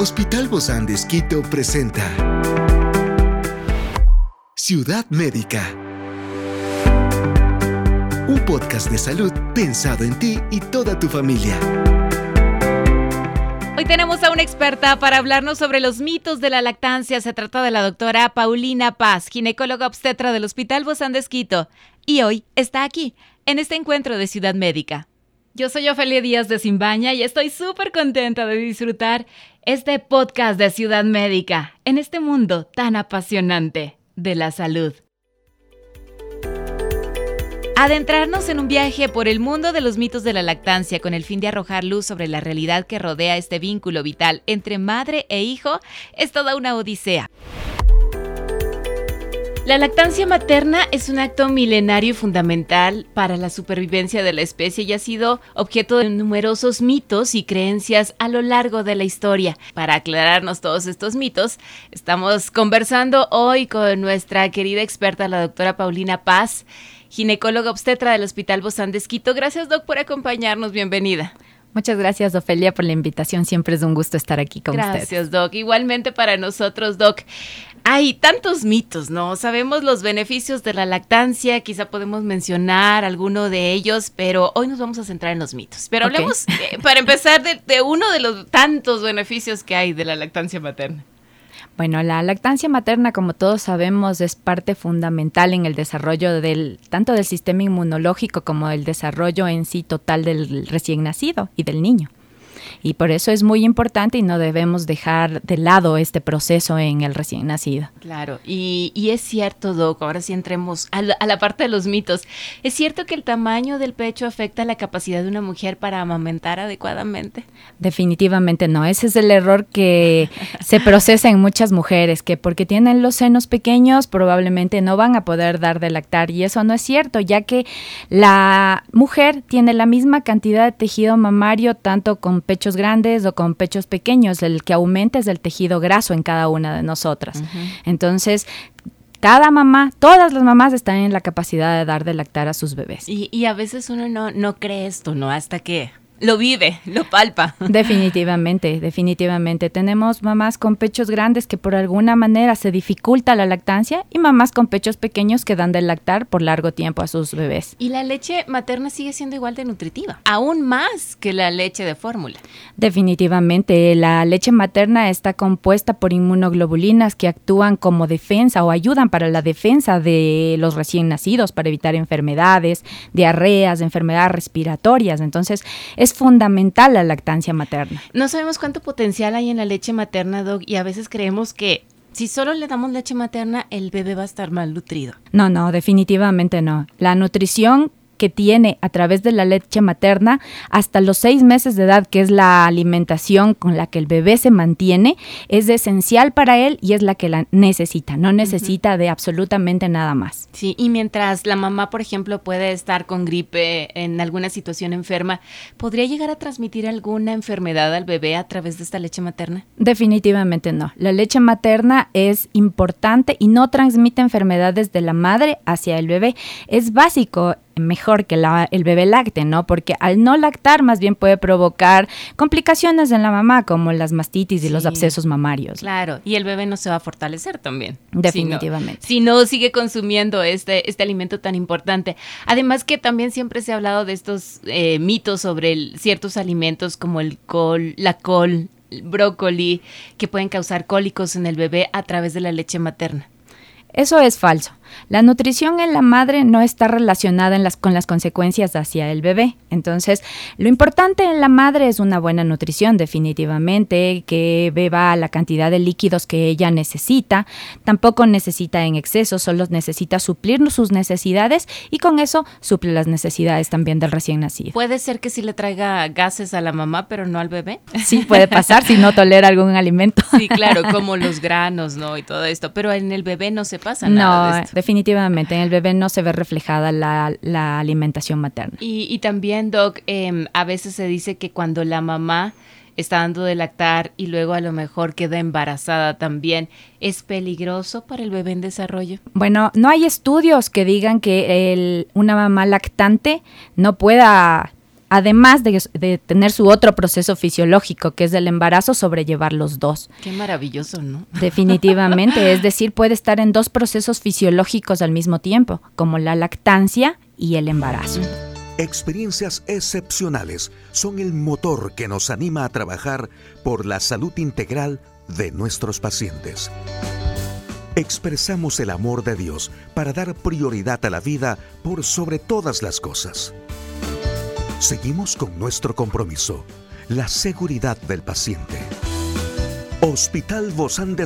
Hospital Bozán de Esquito presenta Ciudad Médica. Un podcast de salud pensado en ti y toda tu familia. Hoy tenemos a una experta para hablarnos sobre los mitos de la lactancia. Se trata de la doctora Paulina Paz, ginecóloga obstetra del Hospital Bozán de Esquito. Y hoy está aquí, en este encuentro de Ciudad Médica. Yo soy Ofelia Díaz de Simbaña y estoy súper contenta de disfrutar este podcast de Ciudad Médica en este mundo tan apasionante de la salud. Adentrarnos en un viaje por el mundo de los mitos de la lactancia con el fin de arrojar luz sobre la realidad que rodea este vínculo vital entre madre e hijo es toda una odisea. La lactancia materna es un acto milenario y fundamental para la supervivencia de la especie y ha sido objeto de numerosos mitos y creencias a lo largo de la historia. Para aclararnos todos estos mitos, estamos conversando hoy con nuestra querida experta, la doctora Paulina Paz ginecóloga obstetra del Hospital Bozán de Esquito. Gracias, Doc, por acompañarnos. Bienvenida. Muchas gracias, Ofelia, por la invitación. Siempre es un gusto estar aquí con gracias, ustedes. Gracias, Doc. Igualmente para nosotros, Doc. Hay tantos mitos, ¿no? Sabemos los beneficios de la lactancia, quizá podemos mencionar alguno de ellos, pero hoy nos vamos a centrar en los mitos. Pero hablemos, eh, para empezar, de uno de los tantos beneficios que hay de la lactancia materna. Bueno, la lactancia materna, como todos sabemos, es parte fundamental en el desarrollo del tanto del sistema inmunológico como el desarrollo en sí total del recién nacido y del niño y por eso es muy importante y no debemos dejar de lado este proceso en el recién nacido. Claro, y, es cierto, Doc, ahora sí entremos a la, parte de los mitos. ¿Es cierto que el tamaño del pecho afecta la capacidad de una mujer para amamentar adecuadamente? Definitivamente no, ese es el error que se procesa en muchas mujeres, que porque tienen los senos pequeños probablemente no van a poder dar de lactar y eso no es cierto, ya que la mujer tiene la misma cantidad de tejido mamario tanto con pecho grandes o con pechos pequeños, el que aumenta es el tejido graso en cada una de nosotras. Entonces, cada mamá, todas las mamás están en la capacidad de dar de lactar a sus bebés. Y, y a veces uno no, no cree esto, ¿no? Hasta que lo vive, lo palpa. Definitivamente, definitivamente. Tenemos mamás con pechos grandes que por alguna manera se dificulta la lactancia y mamás con pechos pequeños que dan de lactar por largo tiempo a sus bebés. Y la leche materna sigue siendo igual de nutritiva, aún más que la leche de fórmula. Definitivamente, la leche materna está compuesta por inmunoglobulinas que actúan como defensa o ayudan para la defensa de los recién nacidos, para evitar enfermedades, diarreas, enfermedades respiratorias. Entonces, es es fundamental la lactancia materna. No sabemos cuánto potencial hay en la leche materna, Doc, y a veces creemos que si solo le damos leche materna, el bebé va a estar mal nutrido. No, no, definitivamente no. La nutrición que tiene a través de la leche materna hasta los seis meses de edad, que es la alimentación con la que el bebé se mantiene, es esencial para él y es la que la necesita, no necesita de absolutamente nada más. Sí, y mientras la mamá, por ejemplo, puede estar con gripe en alguna situación enferma, ¿podría llegar a transmitir alguna enfermedad al bebé a través de esta leche materna? Definitivamente no. La leche materna es importante y no transmite enfermedades de la madre hacia el bebé. Es básico mejor que el bebé lacte, ¿no? Porque al no lactar más bien puede provocar complicaciones en la mamá, como las mastitis y los abscesos mamarios. Claro, y el bebé no se va a fortalecer también. Definitivamente. Si no, sigue consumiendo este, este alimento tan importante. Además que también siempre se ha hablado de estos eh, mitos sobre ciertos alimentos como el col, la col, el brócoli, que pueden causar cólicos en el bebé a través de la leche materna. Eso es falso. La nutrición en la madre no está relacionada en las, con las consecuencias hacia el bebé. Entonces, lo importante en la madre es una buena nutrición, definitivamente, que beba la cantidad de líquidos que ella necesita. Tampoco necesita en exceso, solo necesita suplir sus necesidades y con eso suple las necesidades también del recién nacido. ¿Puede ser que sí le traiga gases a la mamá, pero no al bebé? Sí, puede pasar si no tolera algún alimento. Sí, claro, como los granos, ¿no? Y todo esto. Pero en el bebé no se pasa nada. No, definitivamente. En el bebé no se ve reflejada la, alimentación materna. Y, también, Doc, em, a veces se dice que cuando la mamá está dando de lactar y luego a lo mejor queda embarazada también, ¿es peligroso para el bebé en desarrollo? Bueno, no hay estudios que digan que una mamá lactante no pueda además de, tener su otro proceso fisiológico, que es el embarazo, sobrellevar los dos. Qué maravilloso, ¿no? Definitivamente, es decir, puede estar en dos procesos fisiológicos al mismo tiempo, como la lactancia y el embarazo. Experiencias excepcionales son el motor que nos anima a trabajar por la salud integral de nuestros pacientes. Expresamos el amor de Dios para dar prioridad a la vida por sobre todas las cosas. Seguimos con nuestro compromiso, la seguridad del paciente. Hospital Bozán de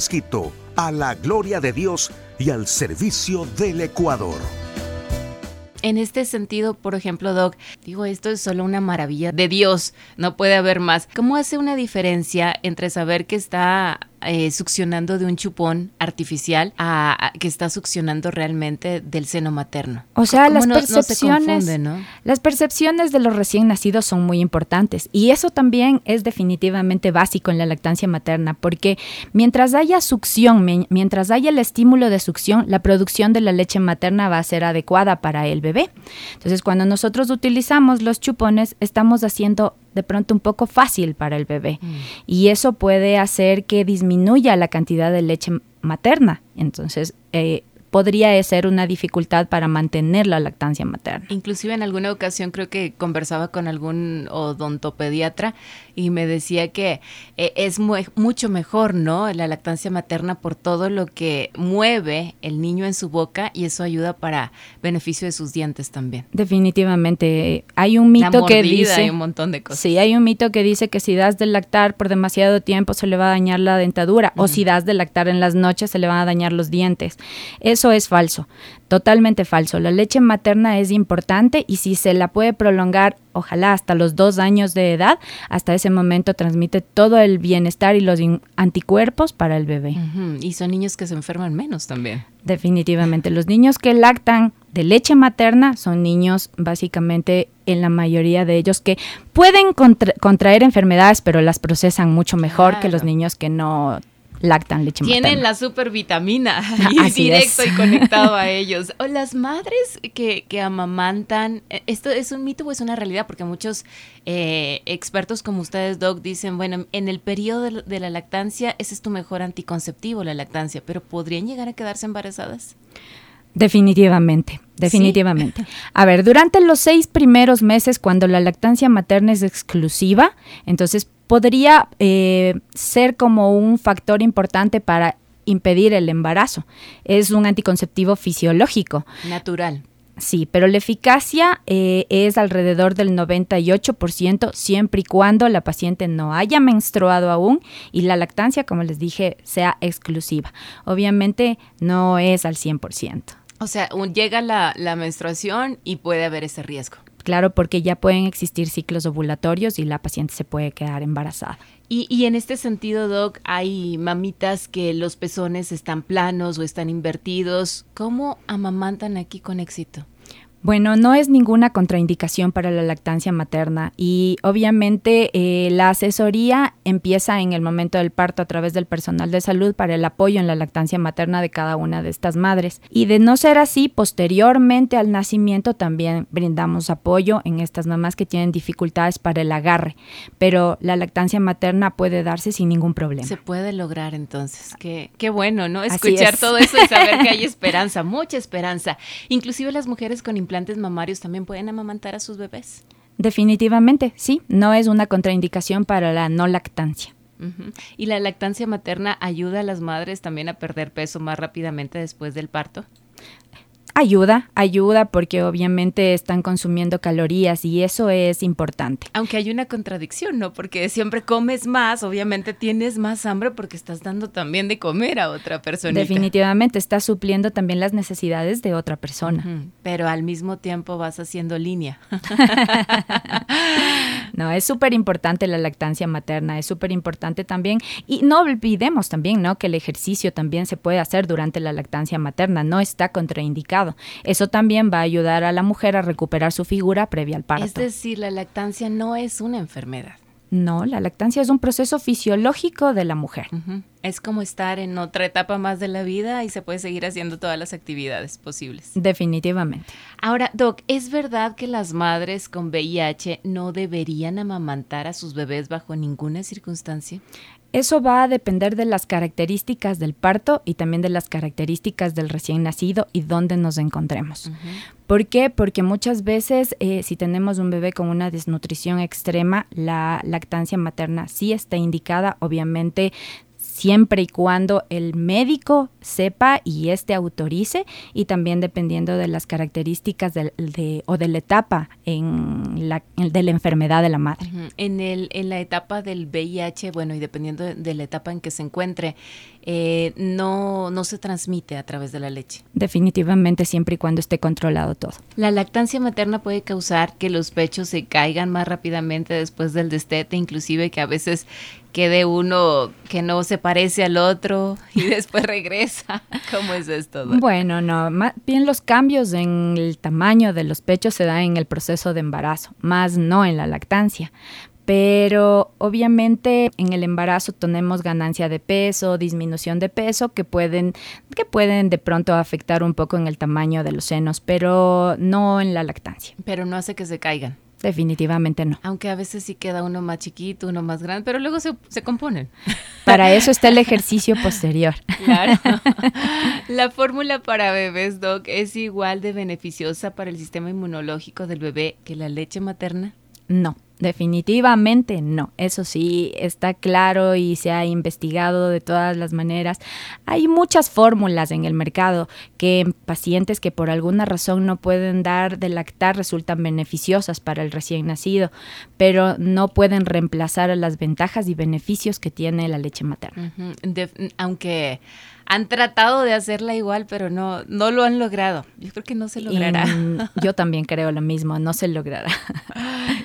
a la gloria de Dios y al servicio del Ecuador. En este sentido, por ejemplo, Doc, digo, esto es solo una maravilla de Dios, no puede haber más. ¿Cómo hace una diferencia entre saber que está eh, succionando de un chupón artificial a, que está succionando realmente del seno materno. O sea, las percepciones, las percepciones de los recién nacidos son muy importantes y eso también es definitivamente básico en la lactancia materna porque mientras haya succión, mientras haya el estímulo de succión, la producción de la leche materna va a ser adecuada para el bebé. Entonces, cuando nosotros utilizamos los chupones, estamos haciendo de pronto un poco fácil para el bebé. Mm. Y eso puede hacer que disminuya la cantidad de leche materna. Entonces, eh, podría ser una dificultad para mantener la lactancia materna. Inclusive en alguna ocasión creo que conversaba con algún odontopediatra y me decía que eh, es mucho mejor, ¿no? La lactancia materna por todo lo que mueve el niño en su boca y eso ayuda para beneficio de sus dientes también. Definitivamente. Hay un mito que dice... Hay un montón de cosas. Sí, hay un mito que dice que si das de lactar por demasiado tiempo se le va a dañar la dentadura o si das de lactar en las noches se le van a dañar los dientes. Es eso es falso, totalmente falso. La leche materna es importante y si se la puede prolongar, ojalá hasta los dos años de edad, hasta ese momento transmite todo el bienestar y los anticuerpos para el bebé. Y son niños que se enferman menos también. Definitivamente. Los niños que lactan de leche materna son niños básicamente en la mayoría de ellos que pueden contraer enfermedades, pero las procesan mucho mejor que los niños que no lactan leche Tienen la supervitamina y directo y conectado a ellos. O las madres que, que, amamantan, eh, ¿esto es un mito o es una realidad? Porque muchos eh, expertos como ustedes, Doc, dicen, bueno, en el periodo de, la lactancia, ese es tu mejor anticonceptivo, la lactancia, pero ¿podrían llegar a quedarse embarazadas? Definitivamente, definitivamente. A ver, durante los seis primeros meses, cuando la lactancia materna es exclusiva, entonces podría eh, ser como un factor importante para impedir el embarazo. Es un anticonceptivo fisiológico. Natural. Sí, pero la eficacia eh, es alrededor del 98% siempre y cuando la paciente no haya menstruado aún y la lactancia, como les dije, sea exclusiva. Obviamente no es al 100%. O sea, llega la menstruación y puede haber ese riesgo. Claro, porque ya pueden existir ciclos ovulatorios y la paciente se puede quedar embarazada. Y, en este sentido, Doc, hay mamitas que los pezones están planos o están invertidos. ¿Cómo amamantan aquí con éxito? Bueno, no es ninguna contraindicación para la lactancia materna y obviamente eh, la asesoría empieza en el momento del parto a través del personal de salud para el apoyo en la lactancia materna de cada una de estas madres. Y de no ser así, posteriormente al nacimiento también brindamos apoyo en estas mamás que tienen dificultades para el agarre, pero la lactancia materna puede darse sin ningún problema. Se puede lograr entonces. Qué, qué bueno, ¿no? Escuchar todo eso y saber que hay esperanza, mucha esperanza. Inclusive las mujeres con implantes mamarios también pueden amamantar a sus bebés. Definitivamente, sí, no es una contraindicación para la no lactancia. ¿Y la lactancia materna ayuda a las madres también a perder peso más rápidamente después del parto? Ayuda, ayuda porque obviamente están consumiendo calorías y eso es importante. Aunque hay una contradicción, ¿no? Porque siempre comes más, obviamente tienes más hambre porque estás dando también de comer a otra persona. Definitivamente, estás supliendo también las necesidades de otra persona. Pero al mismo tiempo vas haciendo línea. no, es súper importante la lactancia materna, es súper importante también. Y no olvidemos también, ¿no? Que el ejercicio también se puede hacer durante la lactancia materna, no está contraindicado eso también va a ayudar a la mujer a recuperar su figura previa al parto. Es decir, la lactancia no es una enfermedad. No, la lactancia es un proceso fisiológico de la mujer. Es como estar en otra etapa más de la vida y se puede seguir haciendo todas las actividades posibles. Definitivamente. Ahora, Doc, ¿es verdad que las madres con VIH no deberían amamantar a sus bebés bajo ninguna circunstancia? Eso va a depender de las características del parto y también de las características del recién nacido y dónde nos encontremos. ¿Por qué? Porque muchas veces eh, si tenemos un bebé con una desnutrición extrema, la lactancia materna sí está indicada, obviamente siempre y cuando el médico sepa y éste autorice y también dependiendo de las características de, o de la etapa en la, de la enfermedad de la madre. en, el, en la etapa del VIH, bueno, y dependiendo de, la etapa en que se encuentre, eh, no, no se transmite a través de la leche. Definitivamente, siempre y cuando esté controlado todo. La lactancia materna puede causar que los pechos se caigan más rápidamente después del destete, inclusive que a veces quede uno que no se parece al otro y después regresa. ¿Cómo es esto? Bueno, no, más bien los cambios en el tamaño de los pechos se dan en el proceso de embarazo, más no en la lactancia. Pero obviamente en el embarazo tenemos ganancia de peso, disminución de peso que pueden, que pueden de pronto afectar un poco en el tamaño de los senos, pero no en la lactancia. Pero no hace que se caigan. Definitivamente no. Aunque a veces sí queda uno más chiquito, uno más grande, pero luego se, se componen. Para eso está el ejercicio posterior. Claro. La fórmula para bebés, Doc, es igual de beneficiosa para el sistema inmunológico del bebé que la leche materna. No. Definitivamente no, eso sí está claro y se ha investigado de todas las maneras. Hay muchas fórmulas en el mercado que pacientes que por alguna razón no pueden dar de lactar resultan beneficiosas para el recién nacido, pero no pueden reemplazar las ventajas y beneficios que tiene la leche materna. aunque han tratado de hacerla igual, pero no, no lo han logrado. Yo creo que no se logrará. yo también creo lo mismo, no se logrará.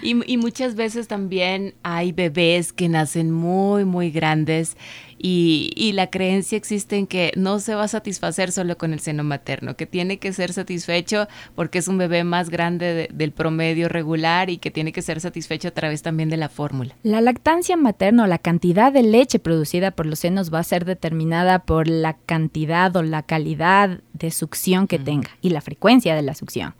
Y, y muchas veces también hay bebés que nacen muy, muy grandes y, la creencia existe en que no se va a satisfacer solo con el seno materno, que tiene que ser satisfecho porque es un bebé más grande del promedio regular y que tiene que ser satisfecho a través también de la fórmula. La lactancia materna, la cantidad de leche producida por los senos va a ser determinada por la cantidad o la calidad de succión que tenga y la frecuencia de la succión.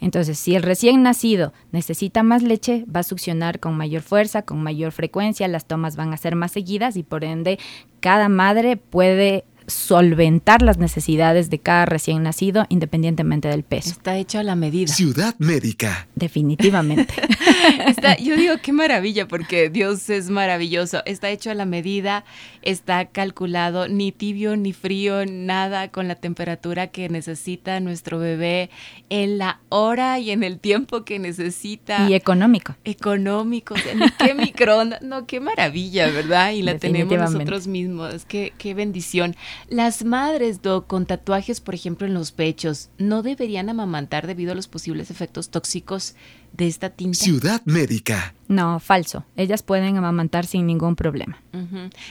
Entonces, si el recién nacido necesita más leche, va a succionar con mayor fuerza, con mayor frecuencia, las tomas van a ser más seguidas y por ende cada madre puede solventar las necesidades de cada recién nacido independientemente del peso. Está hecho a la medida. Ciudad médica. Definitivamente. yo digo qué maravilla porque Dios es maravilloso. Está hecho a la medida, está calculado, ni tibio ni frío, nada con la temperatura que necesita nuestro bebé en la hora y en el tiempo que necesita. Y económico. Económico. qué microondas. No, qué maravilla, ¿verdad? Y la tenemos nosotros mismos. Qué, qué bendición. Las madres, con tatuajes, por ejemplo, en los pechos, ¿no deberían amamantar debido a los posibles efectos tóxicos de esta tinta? Ciudad médica. No, falso. Ellas pueden amamantar sin ningún problema.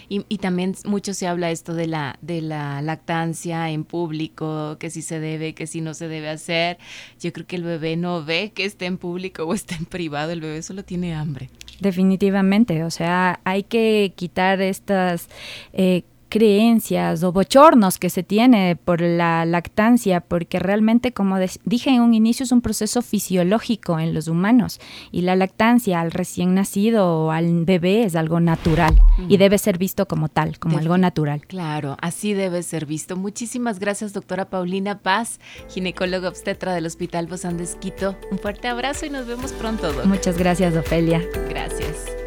y, también mucho se habla esto de la, de la lactancia en público, que si se debe, que si no se debe hacer. Yo creo que el bebé no ve que esté en público o esté en privado, el bebé solo tiene hambre. Definitivamente, o sea, hay que quitar estas... Eh, creencias o bochornos que se tiene por la lactancia, porque realmente, como dije en un inicio, es un proceso fisiológico en los humanos y la lactancia al recién nacido o al bebé es algo natural y debe ser visto como tal, como algo natural. Claro, así debe ser visto. Muchísimas gracias, doctora Paulina Paz, ginecóloga obstetra del Hospital Bozán de Un fuerte abrazo y nos vemos pronto, Muchas gracias, Ofelia. Gracias.